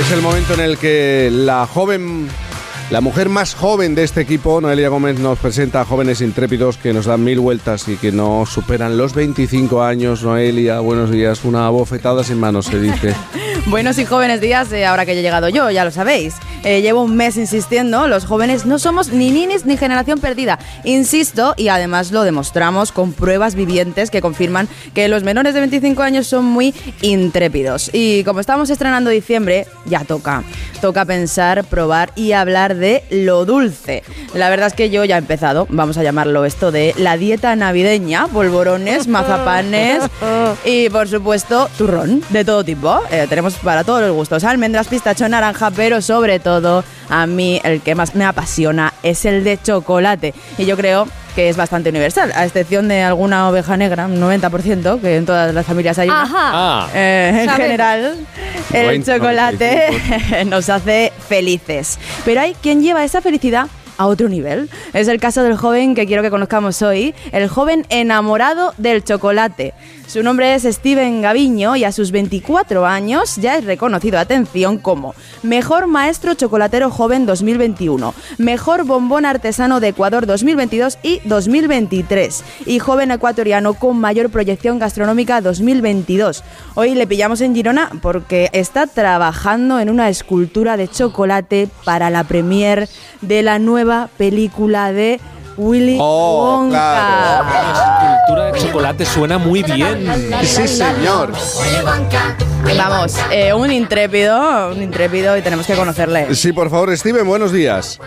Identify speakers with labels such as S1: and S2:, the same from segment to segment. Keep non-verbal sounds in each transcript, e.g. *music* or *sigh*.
S1: Es el momento en el que la joven, la mujer más joven de este equipo, Noelia Gómez, nos presenta a jóvenes intrépidos que nos dan mil vueltas y que no superan los 25 años. Noelia, buenos días. Una bofetada sin manos, se dice. *laughs*
S2: Buenos y jóvenes días, eh, ahora que ya he llegado yo, ya lo sabéis. Eh, llevo un mes insistiendo, los jóvenes no somos ni ninis ni generación perdida. Insisto, y además lo demostramos con pruebas vivientes que confirman que los menores de 25 años son muy intrépidos. Y como estamos estrenando diciembre, ya toca. Toca pensar, probar y hablar de lo dulce. La verdad es que yo ya he empezado, vamos a llamarlo esto de la dieta navideña, polvorones, mazapanes *laughs* y por supuesto turrón de todo tipo. Eh, tenemos para todos los gustos, almendras, pistacho, naranja, pero sobre todo a mí el que más me apasiona es el de chocolate. Y yo creo que es bastante universal, a excepción de alguna oveja negra, un 90%, que en todas las familias hay una.
S3: Ajá.
S1: Ah,
S2: Eh, en general, el
S1: 90,
S2: chocolate *laughs* nos hace felices. Pero hay quien lleva esa felicidad a otro nivel. Es el caso del joven que quiero que conozcamos hoy, el joven enamorado del chocolate. Su nombre es Steven Gaviño y a sus 24 años ya es reconocido, atención, como Mejor Maestro Chocolatero Joven 2021, Mejor Bombón Artesano de Ecuador 2022 y 2023 y Joven Ecuatoriano con Mayor Proyección Gastronómica 2022. Hoy le pillamos en Girona porque está trabajando en una escultura de chocolate para la premier de la nueva película de Willy
S1: Oh,
S2: Wonka.
S1: claro.
S4: Cultura de chocolate suena muy bien.
S1: Sí, señor.
S2: Vamos, eh, un intrépido, un intrépido y tenemos que conocerle.
S1: Sí, por favor, Steven, buenos días.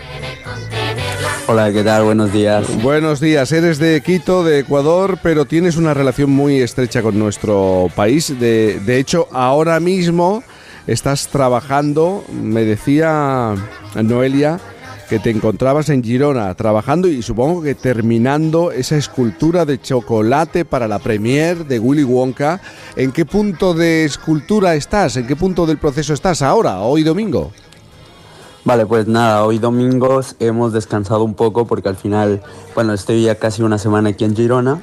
S5: Hola, ¿qué tal? Buenos días.
S1: Buenos días, eres de Quito, de Ecuador, pero tienes una relación muy estrecha con nuestro país. De, de hecho, ahora mismo estás trabajando, me decía Noelia, que te encontrabas en Girona trabajando y supongo que terminando esa escultura de chocolate para la premier de Willy Wonka. ¿En qué punto de escultura estás? ¿En qué punto del proceso estás ahora, hoy domingo?
S5: Vale, pues nada, hoy domingos hemos descansado un poco porque al final, bueno, estoy ya casi una semana aquí en Girona,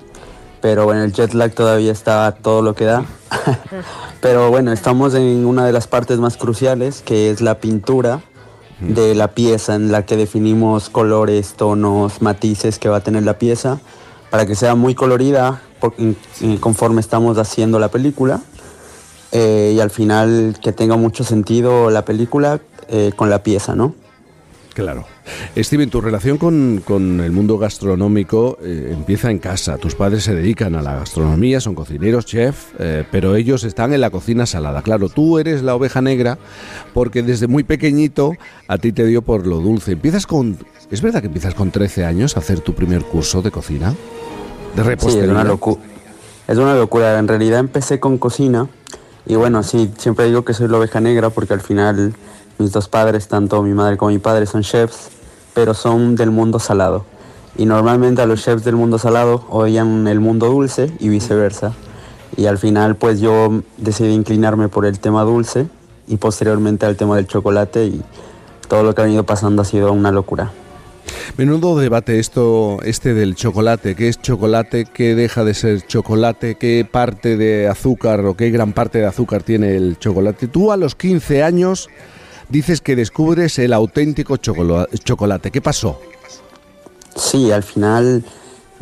S5: pero bueno, el jet lag todavía está todo lo que da. *laughs* pero bueno, estamos en una de las partes más cruciales, que es la pintura de la pieza en la que definimos colores, tonos, matices que va a tener la pieza para que sea muy colorida conforme estamos haciendo la película eh, y al final que tenga mucho sentido la película eh, con la pieza, ¿no?
S1: Claro. Steven, tu relación con, con el mundo gastronómico eh, empieza en casa. Tus padres se dedican a la gastronomía, son cocineros, chef, eh, pero ellos están en la cocina salada. Claro, tú eres la oveja negra porque desde muy pequeñito a ti te dio por lo dulce. Empiezas con... ¿Es verdad que empiezas con 13 años a hacer tu primer curso de cocina? De
S5: Sí, es
S1: repostería.
S5: una, locu- es una locura. En realidad empecé con cocina y bueno, sí, siempre digo que soy la oveja negra porque al final mis dos padres, tanto mi madre como mi padre, son chefs, pero son del mundo salado. Y normalmente a los chefs del mundo salado odian el mundo dulce y viceversa. Y al final pues yo decidí inclinarme por el tema dulce y posteriormente al tema del chocolate y todo lo que ha venido pasando ha sido una locura.
S1: Menudo debate esto, este del chocolate. ¿Qué es chocolate? ¿Qué deja de ser chocolate? ¿Qué parte de azúcar o qué gran parte de azúcar tiene el chocolate? Tú a los 15 años dices que descubres el auténtico chocola- chocolate. ¿Qué pasó?
S5: Sí, al final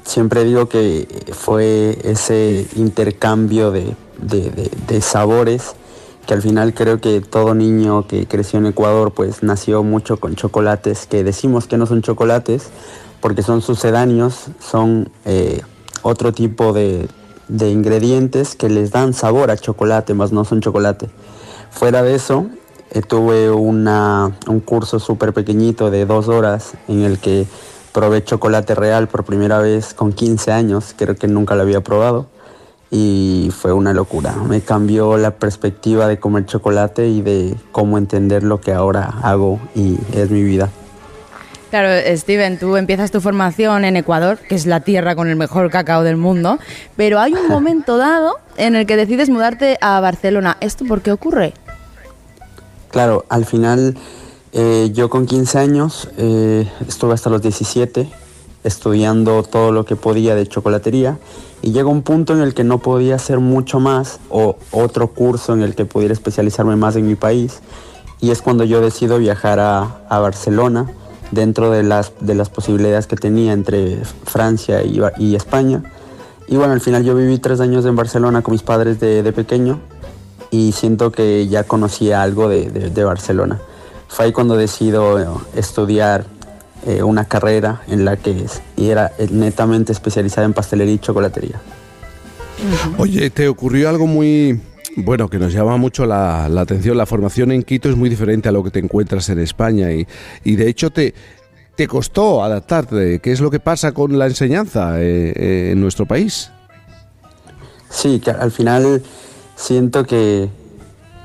S5: siempre digo que fue ese intercambio de, de- sabores que al final creo que todo niño que creció en Ecuador pues nació mucho con chocolates que decimos que no son chocolates porque son sucedáneos, son eh, otro tipo de, de ingredientes que les dan sabor a chocolate, más no son chocolate. Fuera de eso, tuve una, un curso súper pequeñito de dos horas en el que probé chocolate real por primera vez con 15 años, creo que nunca lo había probado y fue una locura. Me cambió la perspectiva de comer chocolate y de cómo entender lo que ahora hago y es mi vida.
S2: Claro, Steven, tú empiezas tu formación en Ecuador, que es la tierra con el mejor cacao del mundo, pero hay un *laughs* momento dado en el que decides mudarte a Barcelona. ¿Esto por qué ocurre?
S5: Claro, al final eh, yo con 15 años eh, estuve hasta los 17 estudiando todo lo que podía de chocolatería y llega un punto en el que no podía hacer mucho más o otro curso en el que pudiera especializarme más en mi país y es cuando yo decido viajar a, a Barcelona dentro de las, de las posibilidades que tenía entre Francia y, y, España. Y bueno, al final yo viví tres años en Barcelona con mis padres de, de pequeño y siento que ya conocía algo de, de, Barcelona. Fue ahí cuando decido estudiar eh, una carrera en la que era netamente especializada en pastelería y chocolatería.
S1: Oye, ¿te ocurrió algo muy, bueno, que nos llama mucho la, atención. La formación en Quito es muy diferente a lo que te encuentras en España y, y de hecho te, te costó adaptarte. ¿Qué es lo que pasa con la enseñanza eh, eh, en nuestro país?
S5: Sí, que al final siento que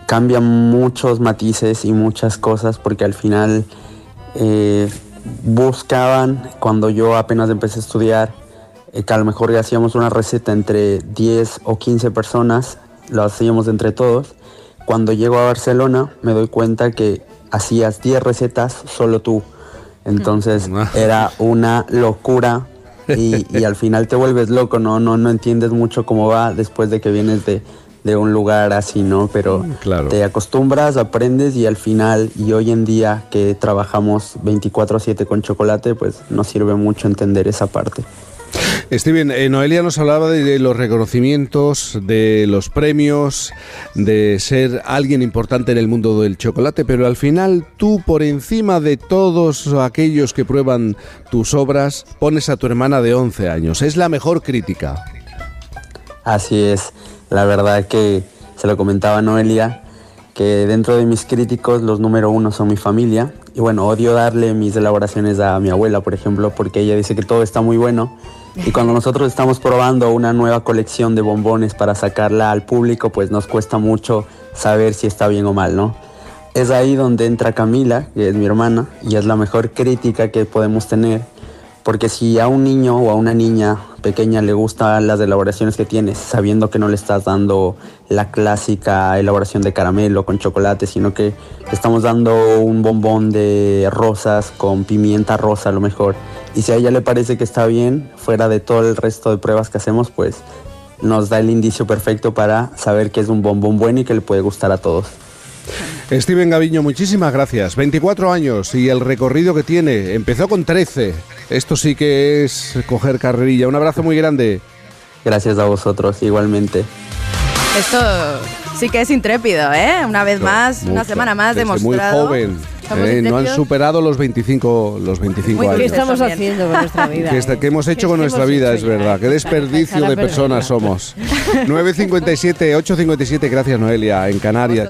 S5: cambian muchos matices y muchas cosas porque al final eh, buscaban, cuando yo apenas empecé a estudiar, que a lo mejor hacíamos una receta entre 10 o 15 personas lo hacíamos entre todos. Cuando llego a Barcelona me doy cuenta que hacías 10 recetas solo tú. Entonces mm. *laughs* era una locura y, al final te vuelves loco, ¿no? No, no entiendes mucho cómo va después de que vienes de, un lugar así, ¿no? Pero mm, te acostumbras, aprendes y al final, y hoy en día que trabajamos 24/7 con chocolate, pues nos sirve mucho entender esa parte.
S1: Steven, eh, Noelia nos hablaba de, los reconocimientos, de los premios, de ser alguien importante en el mundo del chocolate, pero al final tú, por encima de todos aquellos que prueban tus obras, pones a tu hermana de 11 años. Es la mejor crítica.
S5: Así es, la verdad que se lo comentaba Noelia, que dentro de mis críticos los número uno son mi familia. Y bueno, odio darle mis elaboraciones a mi abuela, por ejemplo, porque ella dice que todo está muy bueno y cuando nosotros estamos probando una nueva colección de bombones para sacarla al público, pues nos cuesta mucho saber si está bien o mal, ¿no? Es ahí donde entra Camila, que es mi hermana, y es la mejor crítica que podemos tener, porque si a un niño o a una niña pequeña le gustan las elaboraciones que tienes, sabiendo que no le estás dando la clásica elaboración de caramelo con chocolate, sino que le estamos dando un bombón de rosas con pimienta rosa a lo mejor, y si a ella le parece que está bien, fuera de todo el resto de pruebas que hacemos, pues nos da el indicio perfecto para saber que es un bombón bueno y que le puede gustar a todos.
S1: Steven Gaviño, muchísimas gracias. 24 años y el recorrido que tiene. Empezó con 13. Esto sí que es coger carrerilla. Un abrazo muy grande.
S5: Gracias a vosotros, igualmente.
S2: Esto sí que es intrépido, ¿eh? Una vez más, una semana más demostrado.
S1: Muy joven. Eh, no han superado los 25, los 25 años.
S3: ¿Qué estamos haciendo con nuestra *laughs* vida?
S1: ¿Qué, hemos hecho con nuestra vida? Es verdad. Qué desperdicio *laughs* de personas somos. *laughs* 9.57, 8.57, gracias Noelia, en Canarias.